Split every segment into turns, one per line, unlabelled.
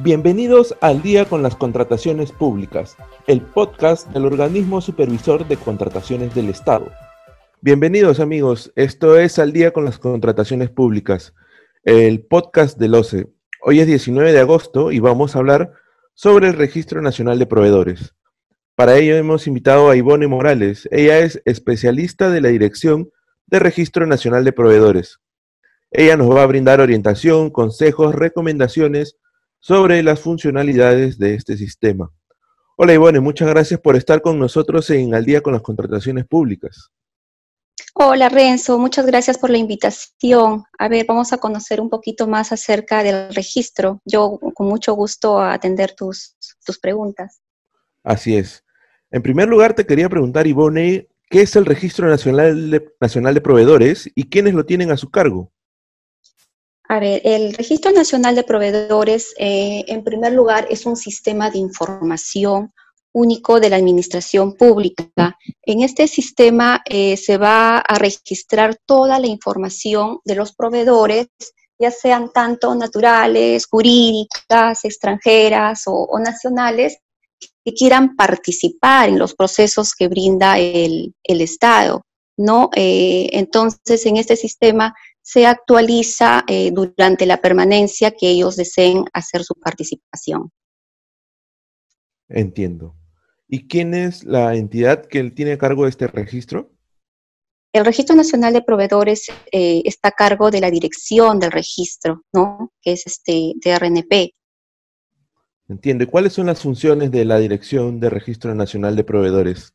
Bienvenidos al Día con las Contrataciones Públicas, el podcast del Organismo Supervisor de Contrataciones del Estado. Bienvenidos amigos, esto es Al Día con las Contrataciones Públicas, el podcast del OCE. Hoy es 19 de agosto y vamos a hablar sobre el Registro Nacional de Proveedores. Para ello hemos invitado a Ivone Morales. Ella es especialista de la Dirección de Registro Nacional de Proveedores. Ella nos va a brindar orientación, consejos, recomendaciones sobre las funcionalidades de este sistema. Hola Ivone, muchas gracias por estar con nosotros en Al día con las contrataciones públicas.
Hola Renzo, muchas gracias por la invitación. A ver, vamos a conocer un poquito más acerca del registro. Yo con mucho gusto a atender tus, tus preguntas.
Así es. En primer lugar, te quería preguntar, Ivone, ¿qué es el Registro Nacional de, Nacional de Proveedores y quiénes lo tienen a su cargo?
A ver, el Registro Nacional de Proveedores, eh, en primer lugar, es un sistema de información único de la administración pública. En este sistema eh, se va a registrar toda la información de los proveedores, ya sean tanto naturales, jurídicas, extranjeras o, nacionales, que quieran participar en los procesos que brinda el, Estado. ¿no? Eh, entonces, en este sistema se actualiza eh, durante la permanencia que ellos deseen hacer su participación.
Entiendo. ¿Y quién es la entidad que tiene a cargo de este registro?
El Registro Nacional de Proveedores eh, está a cargo de la dirección del registro, ¿no? Que es este DRNP.
Entiendo. ¿Y cuáles son las funciones de la Dirección de Registro Nacional de Proveedores?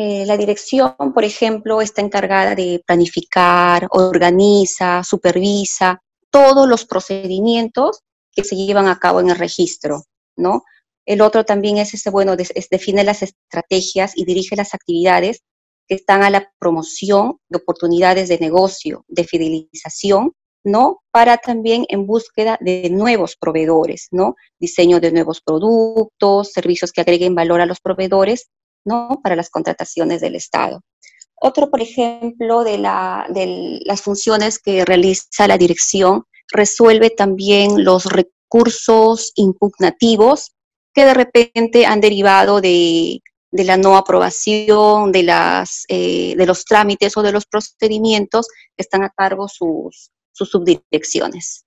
Eh, la dirección, por ejemplo, está encargada de planificar, organiza, supervisa todos los procedimientos que se llevan a cabo en el registro, ¿no? El otro también es ese, bueno, define las estrategias y dirige las actividades que están a la promoción de oportunidades de negocio, de fidelización, ¿no? Para también en búsqueda de nuevos proveedores, ¿no? Diseño de nuevos productos, servicios que agreguen valor a los proveedores ¿no? Para las contrataciones del Estado. Otro, por ejemplo, de, las funciones que realiza la dirección, resuelve también los recursos impugnativos que de repente han derivado de, la no aprobación eh, de los trámites o de los procedimientos que están a cargo sus, sus subdirecciones.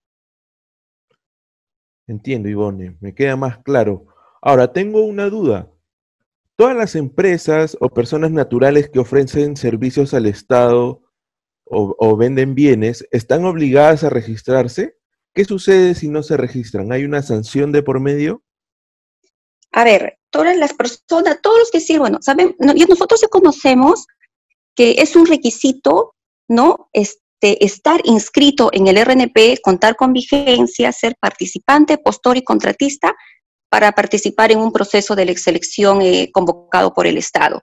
Entiendo, Ivone, me queda más claro. Ahora, tengo una duda. Todas las empresas o personas naturales que ofrecen servicios al Estado o, venden bienes están obligadas a registrarse. ¿Qué sucede si no se registran? ¿Hay una sanción de por medio?
A ver, todas las personas, todos los que sí, bueno, saben, nosotros ya conocemos que es un requisito, ¿no? Este, estar inscrito en el RNP, contar con vigencia, ser participante, postor y contratista para participar en un proceso de selección eh, convocado por el Estado,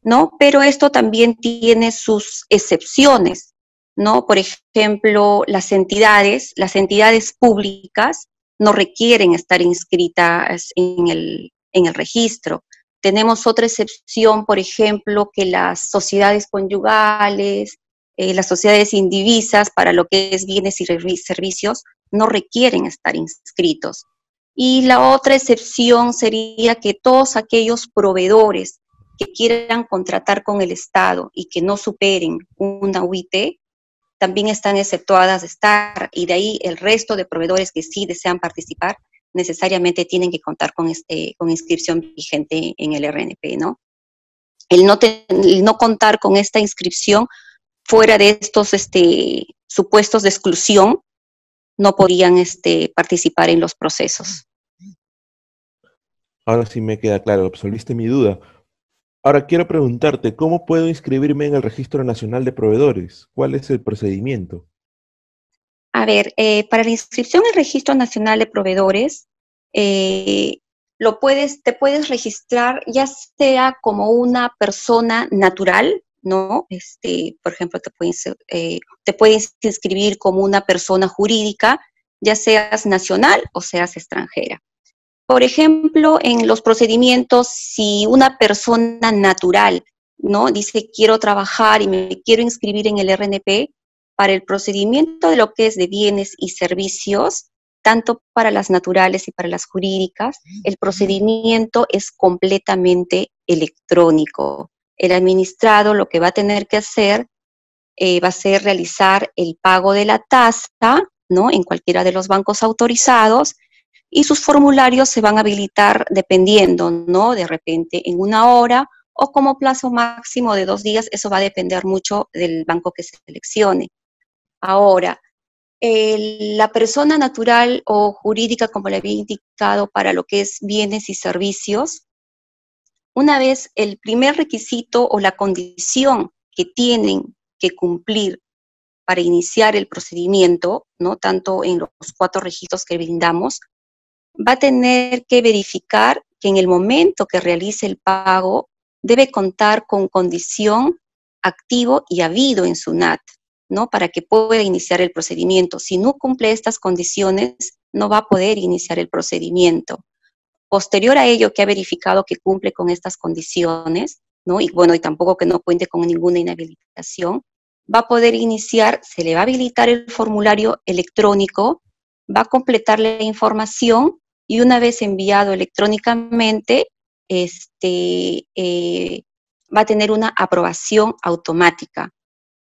¿no? Pero esto también tiene sus excepciones, ¿no? Por ejemplo, las entidades, las entidades públicas no requieren estar inscritas en el, en el registro. Tenemos otra excepción, por ejemplo, que las sociedades conyugales, eh, las sociedades indivisas para lo que es bienes y servicios no requieren estar inscritos. Y la otra excepción sería que todos aquellos proveedores que quieran contratar con el Estado y que no superen una UIT, también están exceptuadas de estar, y de ahí el resto de proveedores que sí desean participar, necesariamente tienen que contar con, este, con inscripción vigente en el RNP, ¿no? El no, no contar con esta inscripción fuera de estos este, supuestos de exclusión no podían este, participar en los procesos.
Ahora sí me queda claro, absolviste mi duda. Ahora quiero preguntarte, ¿cómo puedo inscribirme en el Registro Nacional de Proveedores? ¿Cuál es el procedimiento?
A ver, eh, para la inscripción el Registro Nacional de Proveedores, eh, lo puedes, te puedes registrar ya sea como una persona natural, ¿no? Este, por ejemplo, te puedes, eh, te puedes inscribir como una persona jurídica, ya seas nacional o seas extranjera. Por ejemplo, en los procedimientos, si una persona natural, ¿no? Dice, quiero trabajar y me quiero inscribir en el RNP, para el procedimiento de lo que es de bienes y servicios, tanto para las naturales y para las jurídicas, el procedimiento es completamente electrónico. El administrado lo que va a tener que hacer eh, va a ser realizar el pago de la tasa, ¿no? En cualquiera de los bancos autorizados y sus formularios se van a habilitar dependiendo, ¿no? De repente en una hora o como plazo máximo de dos días, eso va a depender mucho del banco que se seleccione. Ahora, la persona natural o jurídica, como le había indicado, para lo que es bienes y servicios, una vez el primer requisito o la condición que tienen que cumplir para iniciar el procedimiento, ¿no? tanto en los cuatro registros que brindamos, va a tener que verificar que en el momento que realice el pago debe contar con condición activo y habido en su NAT. ¿no? Para que pueda iniciar el procedimiento. Si no cumple estas condiciones, no va a poder iniciar el procedimiento. Posterior a ello, que ha verificado que cumple con estas condiciones, ¿no? Y bueno, y tampoco que no cuente con ninguna inhabilitación, va a poder iniciar, se le va a habilitar el formulario electrónico, va a completar la información y una vez enviado electrónicamente, este, eh, va a tener una aprobación automática.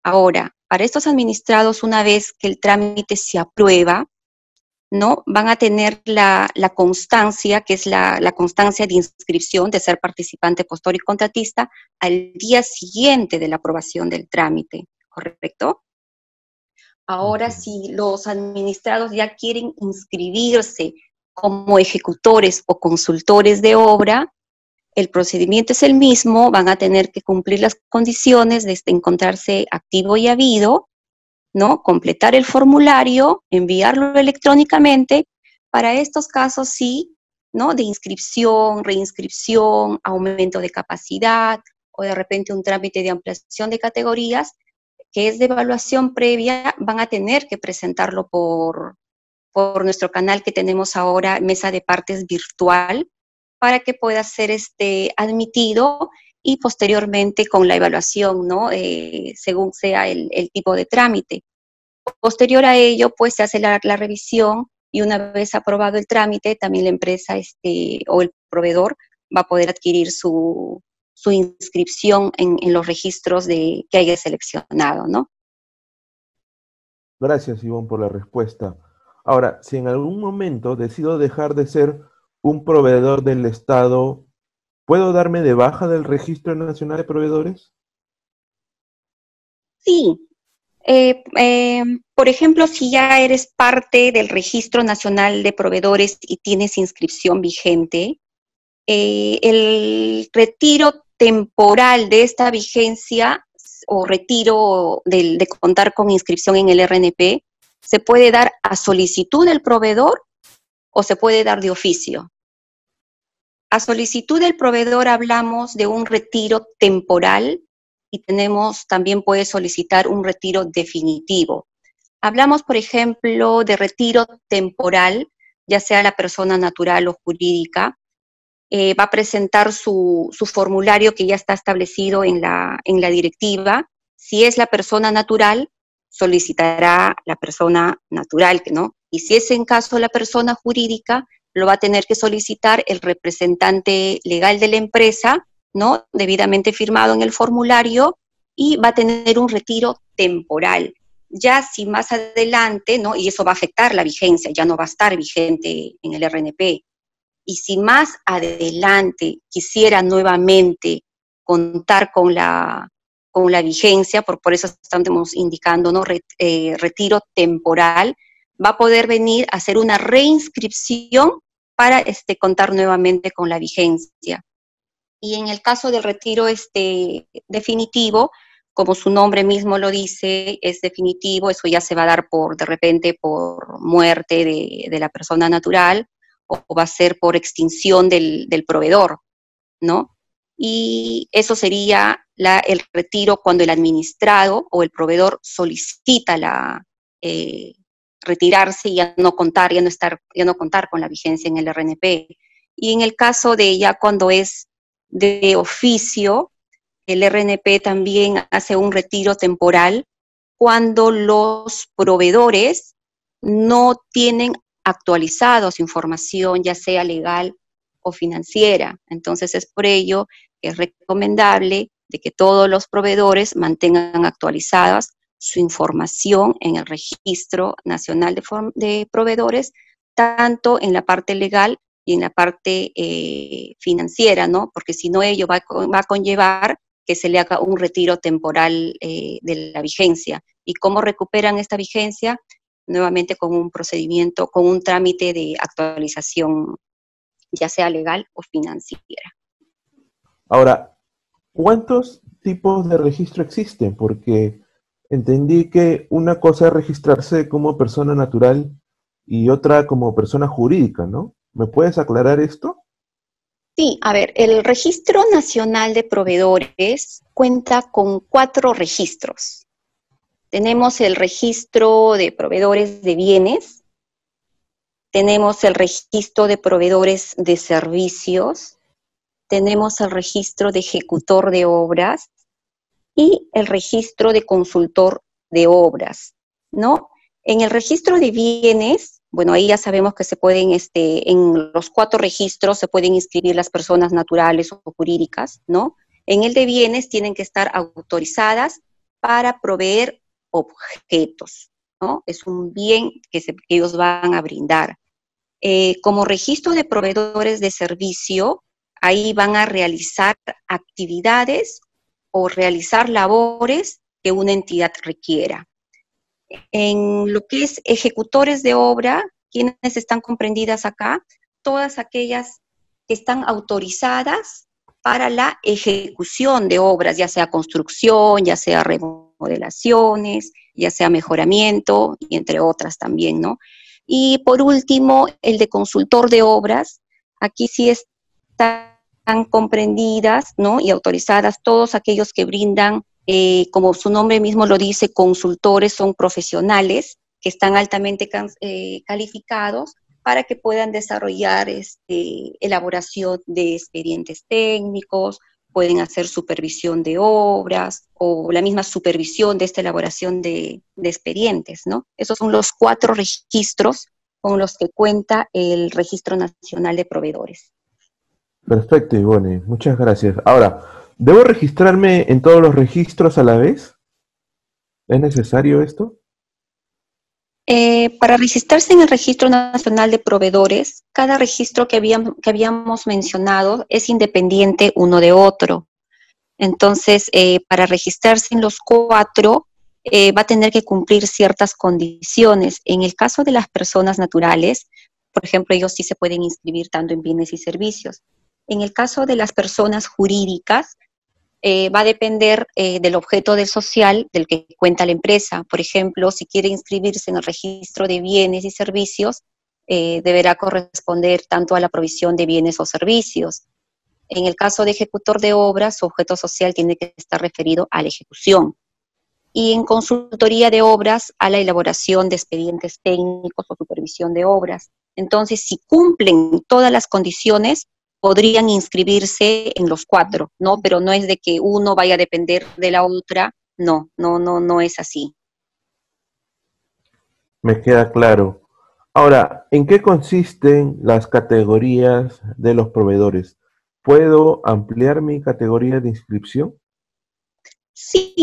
Ahora, para estos administrados, una vez que el trámite se aprueba, ¿no? Van a tener la, constancia, que es la, constancia de inscripción de ser participante, postor y contratista, al día siguiente de la aprobación del trámite, ¿correcto? Ahora, si los administrados ya quieren inscribirse como ejecutores o consultores de obra, el procedimiento es el mismo, van a tener que cumplir las condiciones de este, encontrarse activo y habido, ¿no? Completar el formulario, enviarlo electrónicamente. Para estos casos sí, ¿no? De inscripción, reinscripción, aumento de capacidad o de repente un trámite de ampliación de categorías, que es de evaluación previa, van a tener que presentarlo por, por nuestro canal que tenemos ahora, Mesa de Partes Virtual, para que pueda ser este, admitido y posteriormente con la evaluación, ¿no? Eh, según sea el, tipo de trámite. Posterior a ello, pues se hace la, revisión y una vez aprobado el trámite, también la empresa este, o el proveedor va a poder adquirir su, inscripción en, en, los registros de, que haya seleccionado, ¿no?
Gracias, Ivonne, por la respuesta. Ahora, si en algún momento decido dejar de ser un proveedor del Estado, ¿puedo darme de baja del Registro Nacional de Proveedores?
Sí. Eh, eh, por ejemplo, si ya eres parte del Registro Nacional de Proveedores y tienes inscripción vigente, eh, el retiro temporal de esta vigencia o retiro de contar con inscripción en el RNP se puede dar a solicitud del proveedor o se puede dar de oficio. A solicitud del proveedor hablamos de un retiro temporal y tenemos también puede solicitar un retiro definitivo. Hablamos, por ejemplo, de retiro temporal, ya sea la persona natural o jurídica, eh, va a presentar su, formulario que ya está establecido en la, en la directiva. Si es la persona natural, solicitará la persona natural, ¿no? Y si es en caso la persona jurídica, lo va a tener que solicitar el representante legal de la empresa, ¿no? Debidamente firmado en el formulario y va a tener un retiro temporal. Ya si más adelante, ¿no? Y eso va a afectar la vigencia, ya no va a estar vigente en el RNP. Y si más adelante quisiera nuevamente contar con la, con la vigencia, por, por eso estamos indicando, ¿no? Eh, retiro temporal, va a poder venir a hacer una reinscripción para este, contar nuevamente con la vigencia. Y en el caso del retiro este, definitivo, como su nombre mismo lo dice, es definitivo, eso ya se va a dar por, de repente, por muerte de, la persona natural o, va a ser por extinción del, proveedor, ¿no? Y eso sería el retiro cuando el administrado o el proveedor solicita la, eh, retirarse y ya no contar, ya no estar, ya no contar con la vigencia en el RNP. Y en el caso de ya cuando es de oficio, el RNP también hace un retiro temporal cuando los proveedores no tienen actualizado su información, ya sea legal o financiera. Entonces es por ello que es recomendable de que todos los proveedores mantengan actualizadas su información en el Registro Nacional de, Proveedores, tanto en la parte legal y en la parte eh, financiera, ¿no? Porque si no, ello va, a conllevar que se le haga un retiro temporal eh, de la vigencia. ¿Y cómo recuperan esta vigencia? Nuevamente con un procedimiento, con un trámite de actualización, ya sea legal o financiera.
Ahora, ¿cuántos tipos de registro existen? Porque entendí que una cosa es registrarse como persona natural y otra como persona jurídica, ¿no? ¿Me puedes aclarar esto?
Sí, a ver, el Registro Nacional de Proveedores cuenta con cuatro registros. Tenemos el registro de proveedores de bienes, tenemos el registro de proveedores de servicios, tenemos el registro de ejecutor de obras y el registro de consultor de obras, ¿no? En el registro de bienes, bueno, ahí ya sabemos que se pueden, este, en los cuatro registros se pueden inscribir las personas naturales o jurídicas, ¿no? En el de bienes tienen que estar autorizadas para proveer objetos, ¿no? Es un bien que, ellos van a brindar. Eh, como registro de proveedores de servicio, ahí van a realizar actividades o realizar labores que una entidad requiera. En lo que es ejecutores de obra, quienes están comprendidas acá? Todas aquellas que están autorizadas para la ejecución de obras, ya sea construcción, ya sea remodelaciones, ya sea mejoramiento, y entre otras también, ¿no? Y por último, el de consultor de obras. Aquí sí está comprendidas ¿no? y autorizadas todos aquellos que brindan, eh, como su nombre mismo lo dice, consultores, son profesionales que están altamente eh, calificados para que puedan desarrollar este, elaboración de expedientes técnicos, pueden hacer supervisión de obras o la misma supervisión de esta elaboración de, de expedientes, ¿no? Esos son los cuatro registros con los que cuenta el Registro Nacional de Proveedores.
Perfecto, Ivone, muchas gracias. Ahora, ¿debo registrarme en todos los registros a la vez? ¿Es necesario esto?
Eh, para registrarse en el Registro Nacional de Proveedores, cada registro que, habíamos, mencionado es independiente uno de otro. Entonces, eh, para registrarse en los cuatro, eh, va a tener que cumplir ciertas condiciones. En el caso de las personas naturales, por ejemplo, ellos sí se pueden inscribir tanto en bienes y servicios. En el caso de las personas jurídicas, eh, va a depender eh, del objeto social del que cuenta la empresa. Por ejemplo, si quiere inscribirse en el registro de bienes y servicios, eh, deberá corresponder tanto a la provisión de bienes o servicios. En el caso de ejecutor de obras, su objeto social tiene que estar referido a la ejecución. Y en consultoría de obras, a la elaboración de expedientes técnicos o supervisión de obras. Entonces, si cumplen todas las condiciones, podrían inscribirse en los cuatro, ¿no? Pero no es de que uno vaya a depender de la otra, no, no, no, no es así.
Me queda claro. Ahora, ¿en qué consisten las categorías de los proveedores? ¿Puedo ampliar mi categoría de inscripción?
Sí,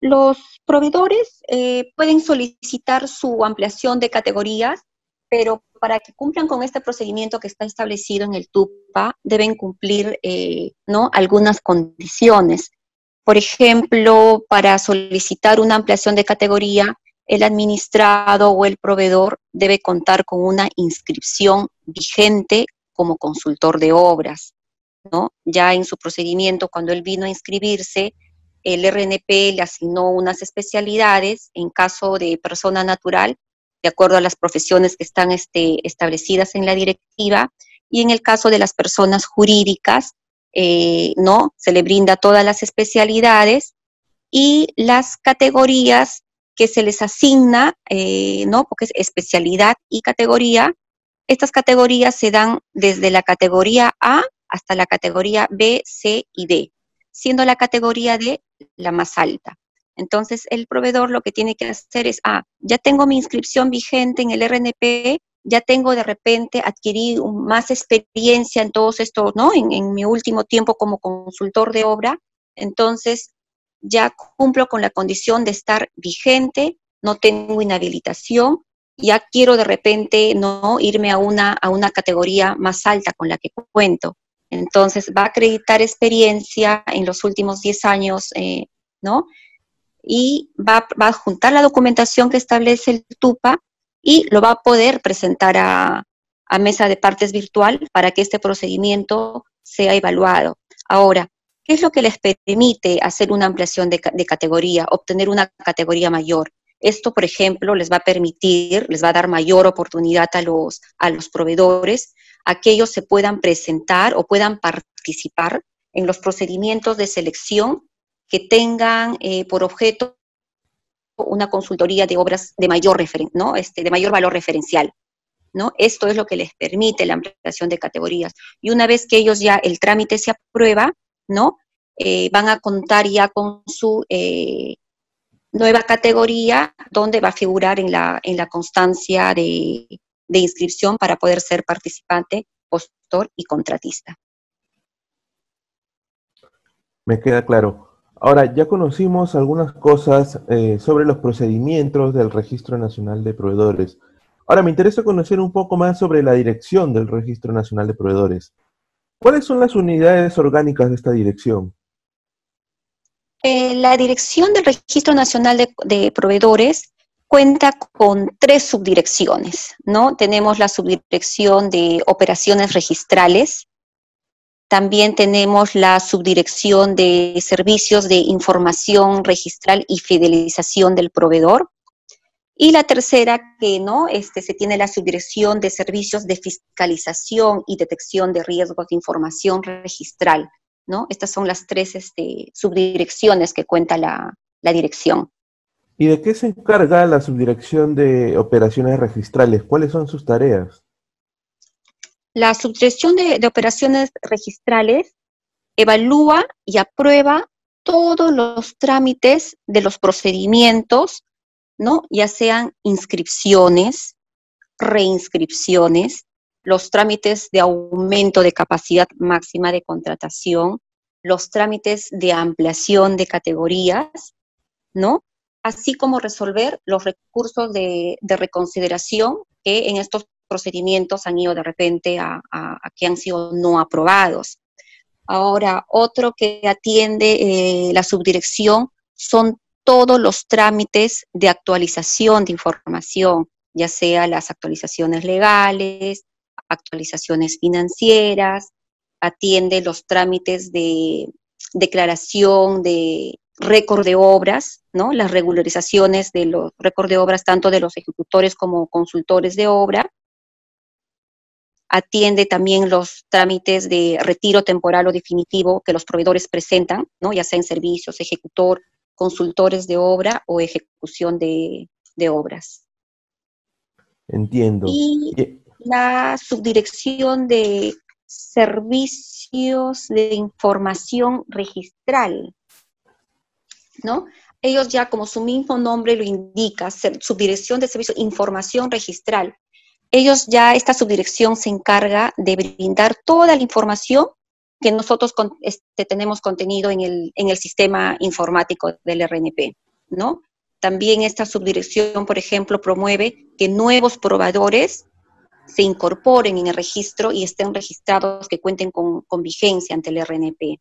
los proveedores eh, pueden solicitar su ampliación de categorías, pero para que cumplan con este procedimiento que está establecido en el Deben cumplir eh, ¿no? algunas condiciones. Por ejemplo, para solicitar una ampliación de categoría, el administrado o el proveedor debe contar con una inscripción vigente como consultor de obras. ¿no? Ya en su procedimiento, cuando él vino a inscribirse, el RNP le asignó unas especialidades. En caso de persona natural, de acuerdo a las profesiones que están este, establecidas en la directiva. Y en el caso de las personas jurídicas, eh, ¿no? Se le brinda todas las especialidades y las categorías que se les asigna, eh, ¿no? Porque es especialidad y categoría. Estas categorías se dan desde la categoría A hasta la categoría B, C y D, siendo la categoría D la más alta. Entonces, el proveedor lo que tiene que hacer es, ah, ya tengo mi inscripción vigente en el RNP, ya tengo de repente, adquirí más experiencia en todos estos, ¿no? En, en mi último tiempo como consultor de obra, entonces ya cumplo con la condición de estar vigente, no tengo inhabilitación, ya quiero de repente no irme a una, a una categoría más alta con la que cuento. Entonces va a acreditar experiencia en los últimos 10 años, eh, ¿no? Y va, va, a juntar la documentación que establece el TUPA y lo va a poder presentar a, mesa de partes virtual para que este procedimiento sea evaluado. Ahora, ¿qué es lo que les permite hacer una ampliación de, de categoría, obtener una categoría mayor? Esto, por ejemplo, les va a permitir, les va a dar mayor oportunidad a los, a los proveedores a que ellos se puedan presentar o puedan participar en los procedimientos de selección que tengan eh, por objeto una consultoría de obras de mayor, referen ¿no? este, de mayor valor referencial. ¿no? Esto es lo que les permite la ampliación de categorías. Y una vez que ellos ya el trámite se aprueba, ¿no? Eh, van a contar ya con su eh, nueva categoría donde va a figurar en la, en la constancia de, de inscripción para poder ser participante, postor y contratista.
Me queda claro. Ahora, ya conocimos algunas cosas eh, sobre los procedimientos del Registro Nacional de Proveedores. Ahora, me interesa conocer un poco más sobre la dirección del Registro Nacional de Proveedores. ¿Cuáles son las unidades orgánicas de esta dirección?
Eh, la dirección del Registro Nacional de, de, Proveedores cuenta con tres subdirecciones, ¿no? Tenemos la subdirección de operaciones registrales, también tenemos la subdirección de servicios de información registral y fidelización del proveedor. Y la tercera, que no, este, se tiene la subdirección de servicios de fiscalización y detección de riesgos de información registral. ¿no? Estas son las tres este, subdirecciones que cuenta la, la dirección.
¿Y de qué se encarga la subdirección de operaciones registrales? ¿Cuáles son sus tareas?
La subdirección de, operaciones registrales evalúa y aprueba todos los trámites de los procedimientos, ¿no? Ya sean inscripciones, reinscripciones, los trámites de aumento de capacidad máxima de contratación, los trámites de ampliación de categorías, ¿no? Así como resolver los recursos de, de reconsideración que en estos procedimientos han ido de repente a, que han sido no aprobados. Ahora, otro que atiende eh, la subdirección son todos los trámites de actualización de información, ya sea las actualizaciones legales, actualizaciones financieras, atiende los trámites de declaración de récord de obras, ¿no? Las regularizaciones de los récord de obras tanto de los ejecutores como consultores de obra. Atiende también los trámites de retiro temporal o definitivo que los proveedores presentan, ¿no? Ya sea en servicios, ejecutor, consultores de obra o ejecución de, de obras.
Entiendo.
Y la subdirección de servicios de información registral, ¿no? Ellos ya, como su mismo nombre lo indica, subdirección de servicios de información registral, ellos ya, esta subdirección se encarga de brindar toda la información que nosotros este, tenemos contenido en el, en el sistema informático del RNP, ¿no? También esta subdirección, por ejemplo, promueve que nuevos probadores se incorporen en el registro y estén registrados, que cuenten con, con vigencia ante el RNP,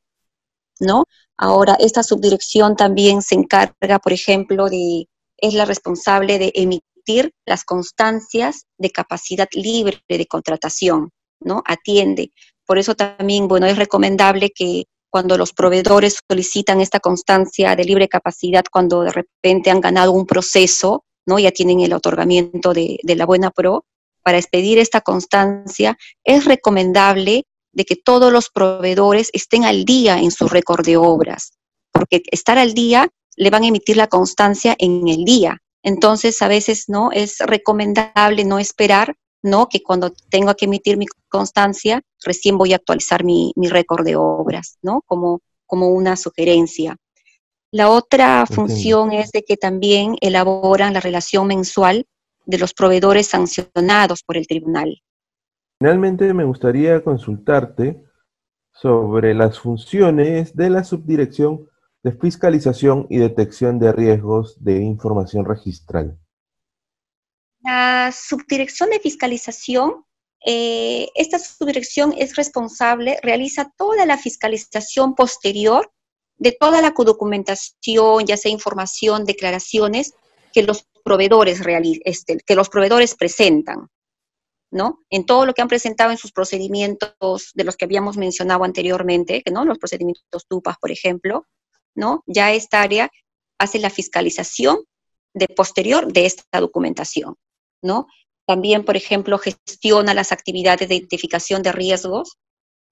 ¿no? Ahora, esta subdirección también se encarga, por ejemplo, de, es la responsable de emitir las constancias de capacidad libre de contratación, ¿no? Atiende. Por eso también, bueno, es recomendable que cuando los proveedores solicitan esta constancia de libre capacidad, cuando de repente han ganado un proceso, ¿no? Ya tienen el otorgamiento de, de la buena pro, para expedir esta constancia, es recomendable de que todos los proveedores estén al día en su récord de obras, porque estar al día le van a emitir la constancia en el día. Entonces, a veces no es recomendable no esperar, ¿no? Que cuando tengo que emitir mi constancia, recién voy a actualizar mi, mi récord de obras, ¿no? Como, como una sugerencia. La otra función es de que también elaboran la relación mensual de los proveedores sancionados por el tribunal.
Finalmente, me gustaría consultarte sobre las funciones de la Subdirección de Fiscalización y Detección de Riesgos de Información Registral.
La Subdirección de Fiscalización, eh, esta subdirección es responsable, realiza toda la fiscalización posterior de toda la documentación, ya sea información, declaraciones que los proveedores, este, que los proveedores presentan. ¿no? En todo lo que han presentado en sus procedimientos de los que habíamos mencionado anteriormente, ¿no? Los procedimientos TUPAS, por ejemplo, ¿no? Ya esta área hace la fiscalización de posterior de esta documentación, ¿no? También, por ejemplo, gestiona las actividades de identificación de riesgos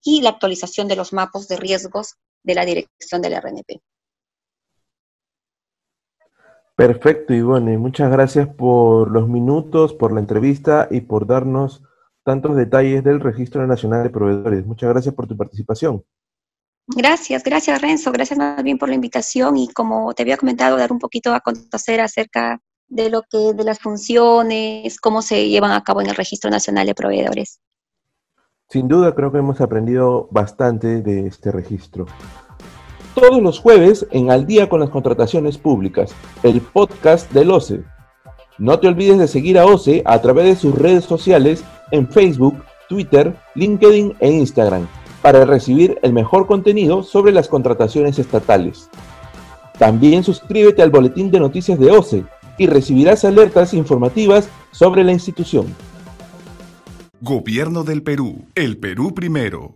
y la actualización de los mapas de riesgos de la dirección del RNP.
Perfecto, Ivone. Muchas gracias por los minutos, por la entrevista y por darnos tantos detalles del Registro Nacional de Proveedores. Muchas gracias por tu participación.
Gracias, gracias Renzo, gracias más bien por la invitación y como te había comentado, dar un poquito a conocer acerca de lo que, de las funciones, cómo se llevan a cabo en el Registro Nacional de Proveedores.
Sin duda creo que hemos aprendido bastante de este registro todos los jueves en Al día con las contrataciones públicas, el podcast del OCE. No te olvides de seguir a OCE a través de sus redes sociales en Facebook, Twitter, LinkedIn e Instagram para recibir el mejor contenido sobre las contrataciones estatales. También suscríbete al boletín de noticias de OCE y recibirás alertas informativas sobre la institución.
Gobierno del Perú, el Perú primero.